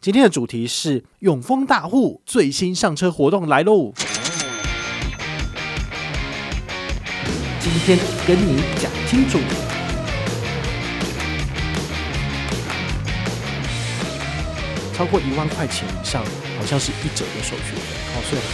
今天的主题是永丰大户最新上车活动来喽！今天跟你讲清楚。超过一万块钱以上，好像是一折的手续费。好，算了。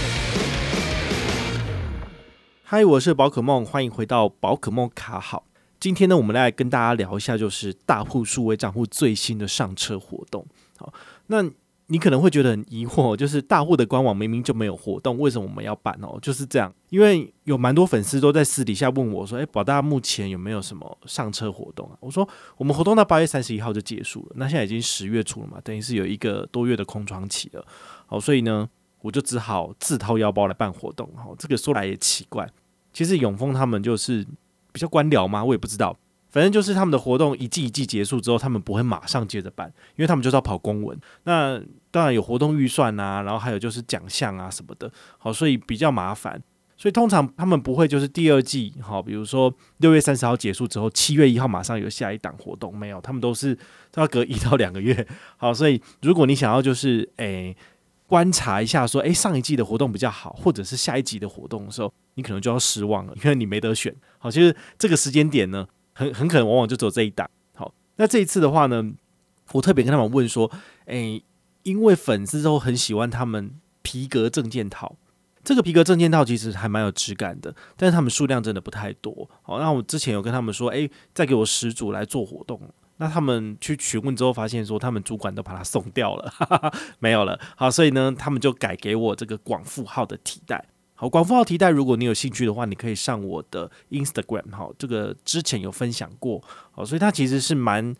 嗨，我是宝可梦，欢迎回到宝可梦卡好。今天呢，我们来跟大家聊一下，就是大户数位账户最新的上车活动。好。那你可能会觉得很疑惑，就是大户的官网明明就没有活动，为什么我们要办哦？就是这样，因为有蛮多粉丝都在私底下问我说：“诶，宝大目前有没有什么上车活动啊？”我说：“我们活动到八月三十一号就结束了，那现在已经十月初了嘛，等于是有一个多月的空窗期了。好，所以呢，我就只好自掏腰包来办活动。好，这个说来也奇怪，其实永丰他们就是比较官僚嘛，我也不知道。”反正就是他们的活动一季一季结束之后，他们不会马上接着办，因为他们就是要跑公文。那当然有活动预算啊，然后还有就是奖项啊什么的，好，所以比较麻烦。所以通常他们不会就是第二季，好，比如说六月三十号结束之后，七月一号马上有下一档活动，没有，他们都是都要隔一到两个月。好，所以如果你想要就是诶、观察一下说，诶、上一季的活动比较好，或者是下一季的活动的时候，你可能就要失望了，因为你没得选。好，其实这个时间点呢。很很可能往往就走这一档。好，那这一次的话呢，我特别跟他们问说，诶、因为粉丝都很喜欢他们皮革证件套，这个皮革证件套其实还蛮有质感的，但是他们数量真的不太多。好，那我之前有跟他们说，诶、再给我十组来做活动。那他们去询问之后，发现说他们主管都把它送掉了，哈哈哈，没有了。好，所以呢，他们就改给我这个广富号的替代。好，广富号提袋，如果你有兴趣的话，你可以上我的 Instagram，好，这个之前有分享过，好，所以它其实是蛮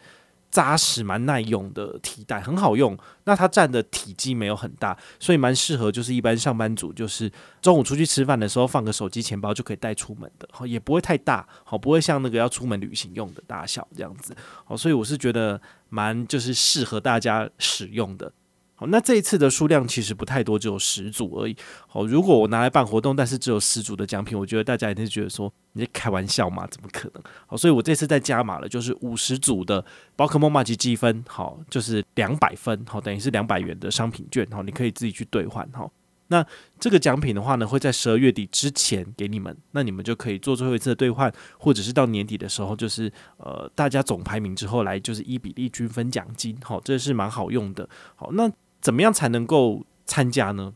扎实、蛮耐用的提袋，很好用。那它占的体积没有很大，所以蛮适合就是一般上班族，就是中午出去吃饭的时候放个手机、钱包就可以带出门的，好，也不会太大，好，不会像那个要出门旅行用的大小这样子，好，所以我是觉得蛮就是适合大家使用的。好，那这一次的数量其实不太多，只有十组而已。好，如果我拿来办活动，但是只有十组的奖品，我觉得大家一定觉得说你在开玩笑嘛？怎么可能？好，所以我这次再加码了，就是五十组的宝可孟麻吉积分，好，就是两百分，好，等于是两百元的商品券，好，你可以自己去兑换，好。那这个奖品的话呢，会在十二月底之前给你们，那你们就可以做最后一次的兑换，或者是到年底的时候，就是呃大家总排名之后来就是一比例均分奖金，好，这是蛮好用的。好，那。怎么样才能够参加呢？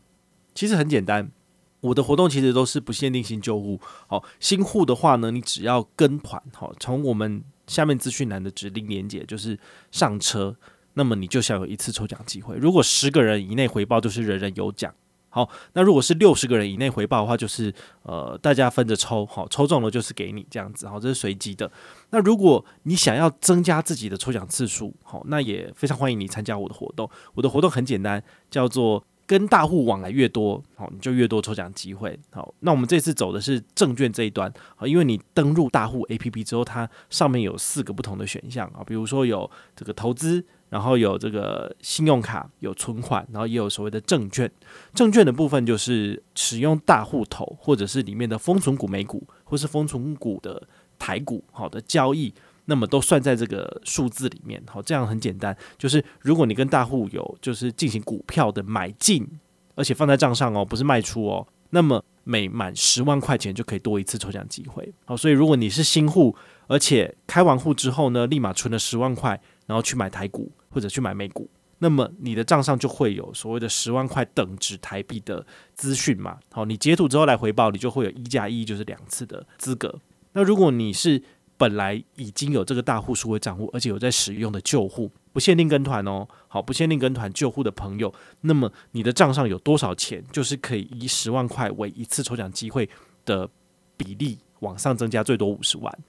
其实很简单，我的活动其实都是不限定新旧户。好，新户的话呢，你只要跟团，好，从我们下面资讯栏的指令连接就是上车，那么你就享有一次抽奖机会。如果十个人以内回报，就是人人有奖。好，那如果是六十个人以内回报的话，就是呃，大家分着抽，好，抽中了就是给你这样子，好，这是随机的。那如果你想要增加自己的抽奖次数，好，那也非常欢迎你参加我的活动。我的活动很简单，叫做跟大户往来越多，好，你就越多抽奖机会。好，那我们这次走的是证券这一端，好，因为你登入大户 APP 之后，它上面有四个不同的选项啊，比如说有这个投资。然后有这个信用卡，有存款，然后也有所谓的证券。证券的部分就是使用大户头，或者是里面的封存股美股，或是封存股的台股，好的交易，那么都算在这个数字里面。好，这样很简单，就是如果你跟大户有就是进行股票的买进，而且放在账上哦，不是卖出哦，那么每满十万块钱就可以多一次抽奖机会。好，所以如果你是新户，而且开完户之后呢，立马存了十万块，然后去买台股。或者去买美股，那么你的账上就会有所谓的十万块等值台币的资讯嘛？好，你截图之后来回报，你就会有一加一，就是两次的资格。那如果你是本来已经有这个大户数位账户，而且有在使用的旧户，不限定跟团哦，好，不限定跟团旧户的朋友，那么你的账上有多少钱，就是可以以十万块为一次抽奖机会的比例往上增加，最多五十万。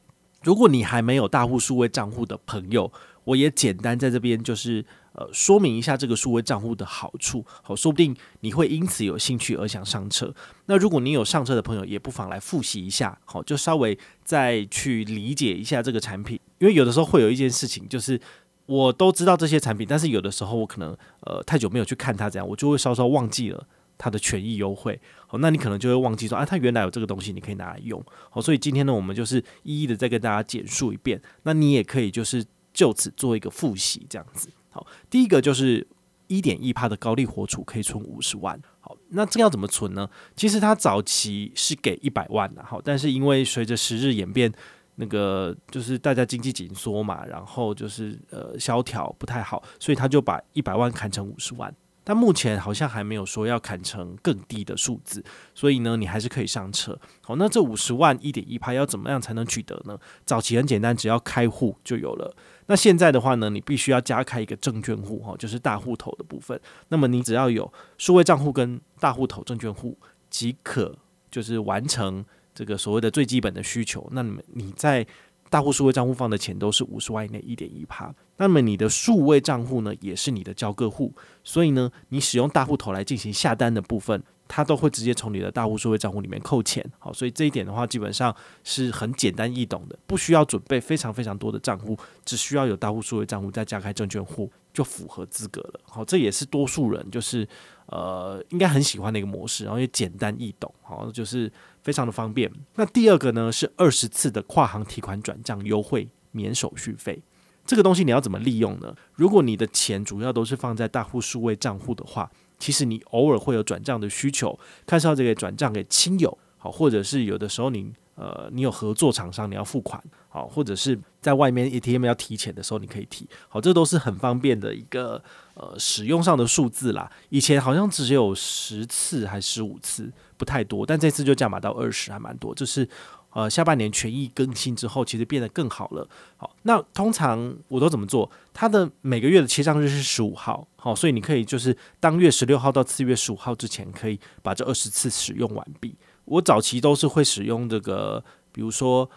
如果你还没有大户数位账户的朋友，我也简单在这边就是呃说明一下这个数位账户的好处，好，说不定你会因此有兴趣而想上车。那如果你有上车的朋友，也不妨来复习一下，好，就稍微再去理解一下这个产品，因为有的时候会有一件事情，就是我都知道这些产品，但是有的时候我可能呃太久没有去看它，这样我就会稍稍忘记了它的权益优惠。好，那你可能就会忘记说啊，它原来有这个东西，你可以拿来用。好，所以今天呢，我们就是一一的再跟大家简述一遍。那你也可以就是。就此做一个复习，这样子。好，第一个就是一点一帕的高利活储可以存五十万。好，那这要怎么存呢？其实他早期是给一百万的，好，但是因为随着时日演变，那个就是大家经济紧缩嘛，然后就是呃萧条不太好，所以他就把一百万砍成五十万。但目前好像还没有说要砍成更低的数字，所以呢，你还是可以上车。好，那这五十万一点一趴要怎么样才能取得呢？早期很简单，只要开户就有了。那现在的话呢，你必须要加开一个证券户，哈，就是大户头的部分。那么你只要有数位账户跟大户头证券户即可，就是完成这个所谓的最基本的需求。那你们你在大户数位账户放的钱都是五十万以内一点一趴，那么你的数位账户呢，也是你的交割户，所以呢，你使用大户头来进行下单的部分，它都会直接从你的大户数位账户里面扣钱。好，所以这一点的话，基本上是很简单易懂的，不需要准备非常非常多的账户，只需要有大户数位账户再加开证券户就符合资格了。好，这也是多数人就是呃应该很喜欢的一个模式，然后也简单易懂，好，就是。非常的方便。那第二个呢，是二十次的跨行提款转账优惠，免手续费。这个东西你要怎么利用呢？如果你的钱主要都是放在大户数位账户的话，其实你偶尔会有转账的需求，看是要这个转账给亲友，好，或者是有的时候你呃你有合作厂商你要付款，好，或者是在外面 ATM 要提钱的时候你可以提，好，这都是很方便的一个呃使用上的数字啦。以前好像只有十次还十五次。不太多，但这次就降码到二十，还蛮多。就是呃，下半年权益更新之后，其实变得更好了。好，那通常我都怎么做？它的每个月的结账日是十五号，好，所以你可以就是当月十六号到次月十五号之前，可以把这二十次使用完毕。我早期都是会使用这个，比如说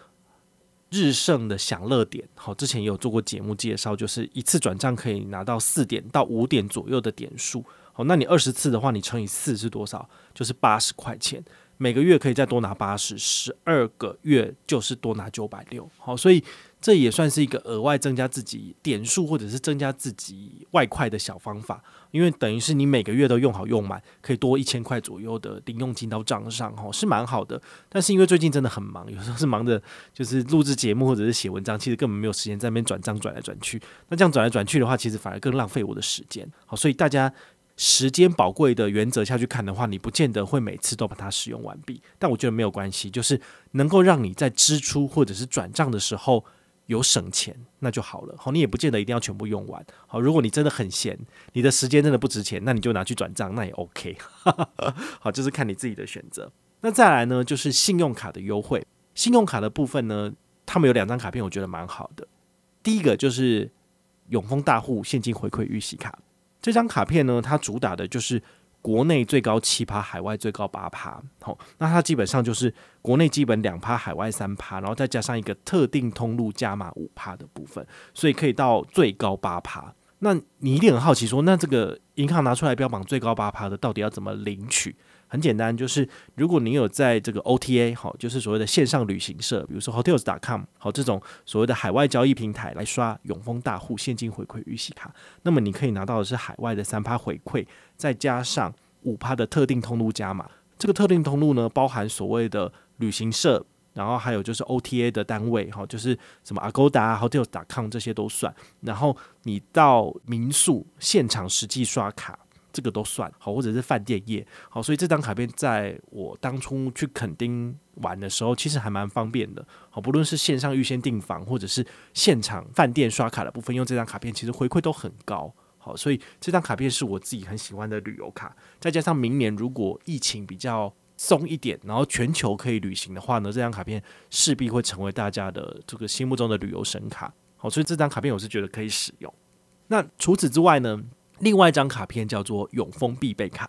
日盛的享乐点，好，之前也有做过节目介绍，就是一次转账可以拿到四点到五点左右的点数。好，那你二十次的话，你乘以四是多少？就是八十块钱，每个月可以再多拿八十，十二个月就是多拿九百六。好，所以这也算是一个额外增加自己点数或者是增加自己外快的小方法，因为等于是你每个月都用好用满，可以多一千块左右的零用金到账上，哈，是蛮好的。但是因为最近真的很忙，有时候是忙着就是录制节目或者是写文章，其实根本没有时间在那边转账转来转去。那这样转来转去的话，其实反而更浪费我的时间。好，所以大家。时间宝贵的原则下去看的话，你不见得会每次都把它使用完毕。但我觉得没有关系，就是能够让你在支出或者是转账的时候有省钱，那就好了。好，你也不见得一定要全部用完。好，如果你真的很闲，你的时间真的不值钱，那你就拿去转账，那也 OK。好，就是看你自己的选择。那再来呢，就是信用卡的优惠。信用卡的部分呢，他们有两张卡片，我觉得蛮好的。第一个就是永丰大户现金回馈预习卡。这张卡片呢，它主打的就是国内最高七趴，海外最高八趴。好，那它基本上就是国内基本两趴，海外三趴，然后再加上一个特定通路加码五趴的部分，所以可以到最高八趴。那你一定很好奇说，那这个银行拿出来标榜最高八趴的，到底要怎么领取？很简单，就是如果你有在这个 OTA 好，就是所谓的线上旅行社，比如说 Hotels.com 好，这种所谓的海外交易平台来刷永丰大户现金回馈预习卡，那么你可以拿到的是海外的三趴回馈，再加上五趴的特定通路加码。这个特定通路呢，包含所谓的旅行社，然后还有就是 OTA 的单位，哈，就是什么 Agoda、Hotels.com 这些都算。然后你到民宿现场实际刷卡。这个都算好，或者是饭店业好，所以这张卡片在我当初去垦丁玩的时候，其实还蛮方便的。好，不论是线上预先订房，或者是现场饭店刷卡的部分，用这张卡片其实回馈都很高。好，所以这张卡片是我自己很喜欢的旅游卡。再加上明年如果疫情比较松一点，然后全球可以旅行的话呢，这张卡片势必会成为大家的这个心目中的旅游神卡。好，所以这张卡片我是觉得可以使用。那除此之外呢？另外一张卡片叫做永丰必备卡，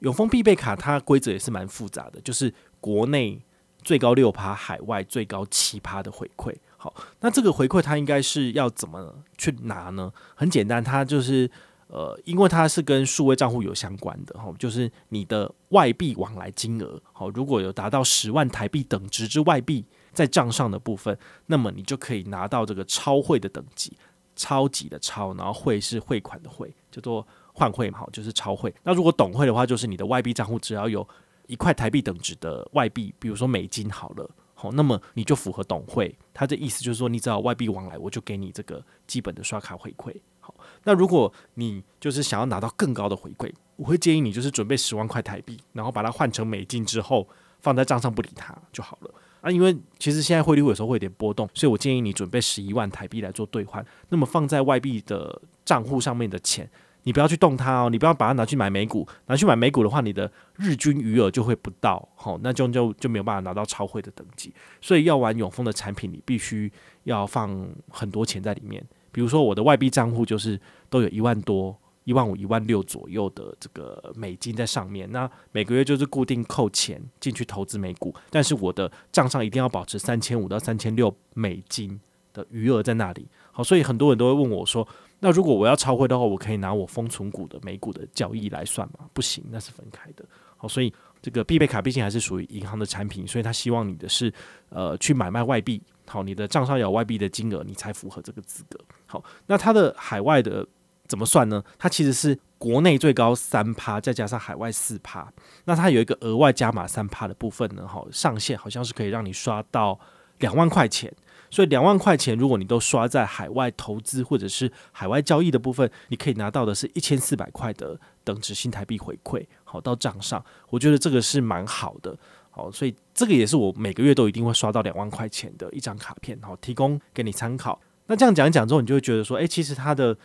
永丰必备卡它规则也是蛮复杂的，就是国内最高六趴，海外最高七趴的回馈。好，那这个回馈它应该是要怎么去拿呢？很简单，它就是呃，因为它是跟数位账户有相关的，哈，就是你的外币往来金额，好，如果有达到十万台币等值之外币在账上的部分，那么你就可以拿到这个超汇的等级。超级的超，然后汇是汇款的汇，叫做换汇嘛，好，就是超汇。那如果懂汇的话，就是你的外币账户只要有一块台币等值的外币，比如说美金好了，好，那么你就符合懂汇。它的意思就是说，你只要外币往来，我就给你这个基本的刷卡回馈。好，那如果你就是想要拿到更高的回馈，我会建议你就是准备十万块台币，然后把它换成美金之后放在账上不理它就好了。啊，因为其实现在汇率有时候会有点波动，所以我建议你准备十一万台币来做兑换。那么放在外币的账户上面的钱，你不要去动它哦，你不要把它拿去买美股，拿去买美股的话，你的日均余额就会不到，好，那就就就没有办法拿到超汇的等级。所以要玩永丰的产品，你必须要放很多钱在里面。比如说我的外币账户就是都有一万多。一万五、一万六左右的这个美金在上面，那每个月就是固定扣钱进去投资美股，但是我的账上一定要保持三千五到三千六美金的余额在那里。好，所以很多人都会问我说，那如果我要超汇的话，我可以拿我封存股的美股的交易来算吗？不行，那是分开的。好，所以这个必备卡毕竟还是属于银行的产品，所以他希望你的是呃去买卖外币，好，你的账上有外币的金额，你才符合这个资格。好，那它的海外的。怎么算呢？它其实是国内最高三趴，再加上海外四趴。那它有一个额外加码三趴的部分呢，好，上限好像是可以让你刷到两万块钱。所以两万块钱，如果你都刷在海外投资或者是海外交易的部分，你可以拿到的是一千四百块的等值新台币回馈，好，到账上。我觉得这个是蛮好的，好，所以这个也是我每个月都一定会刷到两万块钱的一张卡片，好，提供给你参考。那这样讲一讲之后，你就会觉得说，诶，其实它的。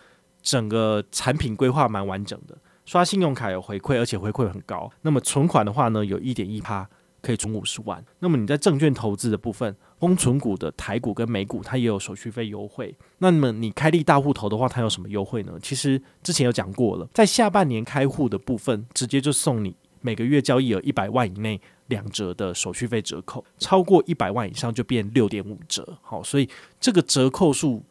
整个产品规划蛮完整的，刷信用卡有回馈，而且回馈很高。那么存款的话呢，有一点一趴可以存五十万。那么你在证券投资的部分，丰存股的台股跟美股，它也有手续费优惠。那么你开立大户头的话，它有什么优惠呢？其实之前有讲过了，在下半年开户的部分，直接就送你每个月交易额一百万以内两折的手续费折扣，超过一百万以上就变六点五折。好，所以这个折扣数。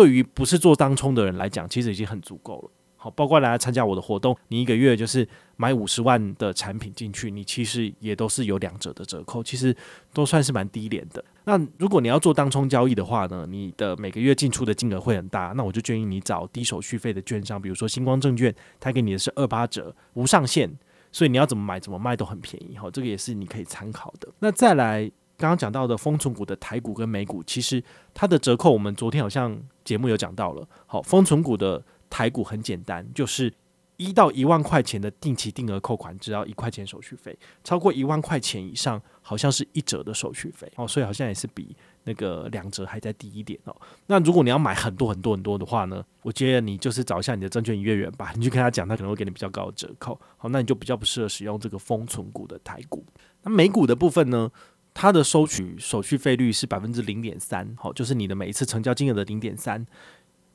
对于不是做当冲的人来讲，其实已经很足够了。好，包括来参加我的活动，你一个月就是买五十万的产品进去，你其实也都是有两折的折扣，其实都算是蛮低廉的。那如果你要做当冲交易的话呢，你的每个月进出的金额会很大，那我就建议你找低手续费的券商，比如说星光证券，它给你的是二八折，无上限，所以你要怎么买怎么卖都很便宜。好，这个也是你可以参考的。那再来。刚刚讲到的丰存股的台股跟美股，其实它的折扣，我们昨天好像节目有讲到了。好，丰存股的台股很简单，就是一到一万块钱的定期定额扣款，只要一块钱手续费；超过一万块钱以上，好像是一折的手续费。哦，所以好像也是比那个两折还再低一点哦。那如果你要买很多很多很多的话呢，我觉得你就是找一下你的证券营业员吧，你去跟他讲，他可能会给你比较高的折扣。好，那你就比较不适合使用这个丰存股的台股。那美股的部分呢？它的收取手续费率是百分之零点三，好，就是你的每一次成交金额的零点三。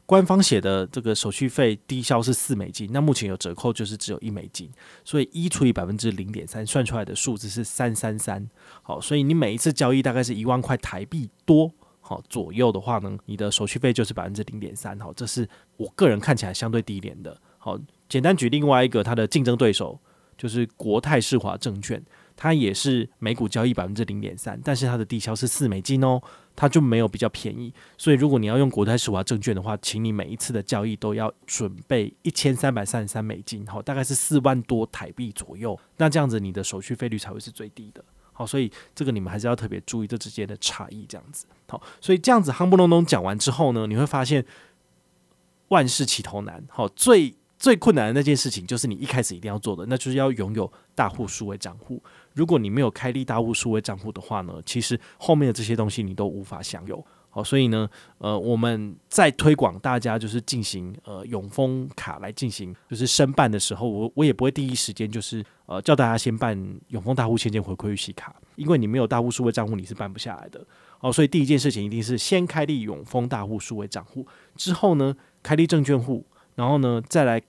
官方写的这个手续费低消是四美金，那目前有折扣就是只有一美金，所以一除以百分之零点三，算出来的数字是三三三。好，所以你每一次交易大概是一万块台币多，好左右的话呢，你的手续费就是百分之零点三。好，这是我个人看起来相对低廉的。好，简单举另外一个它的竞争对手，就是国泰世华证券。它也是每股交易百分之零点三，但是它的低消是四美金哦，它就没有比较便宜。所以如果你要用国泰世华证券的话，请你每一次的交易都要准备一千三百三十三美金，好，大概是四万多台币左右。那这样子你的手续费率才会是最低的。好，所以这个你们还是要特别注意这之间的差异。这样子，好，所以这样子夯不隆咚讲完之后呢，你会发现万事起头难。好，最最困难的那件事情就是你一开始一定要做的，那就是要拥有大户数位账户。如果你没有开立大户数位账户的话呢，其实后面的这些东西你都无法享有。好，所以呢，呃，我们在推广大家就是进行呃永丰卡来进行就是申办的时候，我我也不会第一时间就是呃叫大家先办永丰大户现金回馈预习卡，因为你没有大户数位账户你是办不下来的。好，所以第一件事情一定是先开立永丰大户数位账户，之后呢开立证券户，然后呢再来。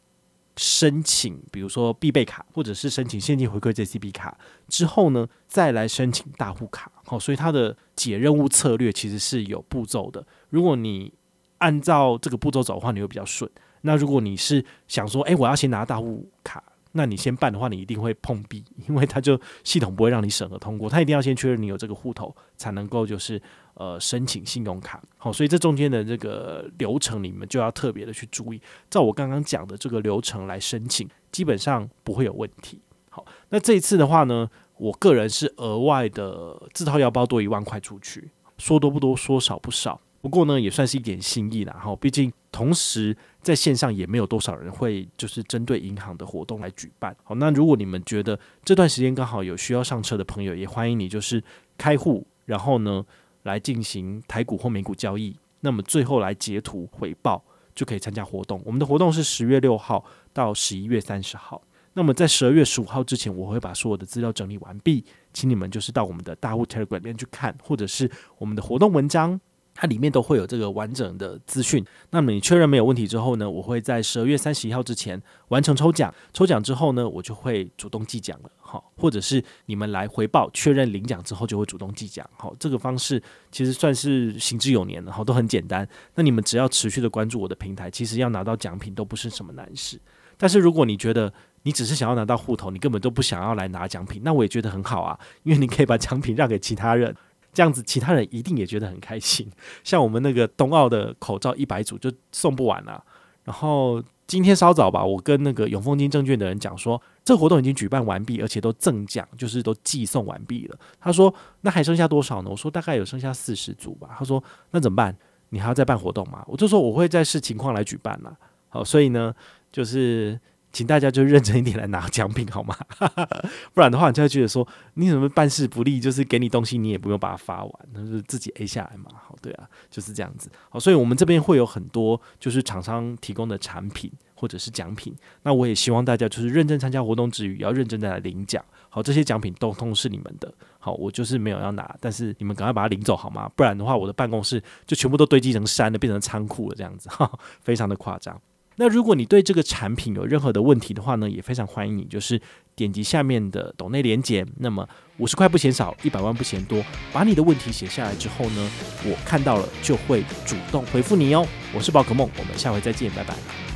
申请，比如说必备卡，或者是申请现金回馈 JCB 卡之后呢，再来申请大户卡。好，所以它的解任务策略其实是有步骤的。如果你按照这个步骤走的话，你会比较顺。那如果你是想说，诶，我要先拿大户卡。那你先办的话，你一定会碰壁，因为它就系统不会让你审核通过，它一定要先确认你有这个户头，才能够就是呃申请信用卡。好，所以这中间的这个流程，你们就要特别的去注意。照我刚刚讲的这个流程来申请，基本上不会有问题。好，那这一次的话呢，我个人是额外的自掏腰包多一万块出去，说多不多，说少不少。不过呢，也算是一点心意啦。哈，毕竟。同时在线上也没有多少人会就是针对银行的活动来举办。好，那如果你们觉得这段时间刚好有需要上车的朋友，也欢迎你就是开户，然后呢来进行台股或美股交易，那么最后来截图回报就可以参加活动。我们的活动是十月六号到十一月三十号。那么在十二月十五号之前，我会把所有的资料整理完毕，请你们就是到我们的大户 Telegram 里面去看，或者是我们的活动文章，它里面都会有这个完整的资讯。那么你确认没有问题之后呢，我会在十二月三十一号之前完成抽奖，抽奖之后呢，我就会主动寄奖了，好，或者是你们来回报确认领奖之后就会主动寄奖，好，这个方式其实算是行之有年了，好，都很简单。那你们只要持续的关注我的平台，其实要拿到奖品都不是什么难事。但是如果你觉得，你只是想要拿到户头，你根本都不想要来拿奖品，那我也觉得很好啊，因为你可以把奖品让给其他人，这样子其他人一定也觉得很开心。像我们那个冬奥的口罩一百组就送不完了，然后今天稍早吧，我跟那个永丰金证券的人讲说，这活动已经举办完毕，而且都赠奖，就是都寄送完毕了。他说那还剩下多少呢？我说大概有剩下四十组吧。他说那怎么办？你还要再办活动吗？我就说我会再视情况来举办了。好，所以呢，就是。请大家就认真一点来拿奖品好吗？不然的话，你就会觉得说你怎么办事不力，就是给你东西你也不用把它发完，那就是自己 A 下来嘛。好，对啊，就是这样子。好，所以我们这边会有很多就是厂商提供的产品或者是奖品。那我也希望大家就是认真参加活动之余，要认真的来领奖。好，这些奖品都都是你们的。好，我就是没有要拿，但是你们赶快把它领走好吗？不然的话，我的办公室就全部都堆积成山了，变成仓库了，这样子，哈，非常的夸张。那如果你对这个产品有任何的问题的话呢，也非常欢迎你，就是点击下面的抖内连接。那么五十块不嫌少，一百万不嫌多，把你的问题写下来之后呢，我看到了就会主动回复你哦。我是宝可梦，我们下回再见，拜拜。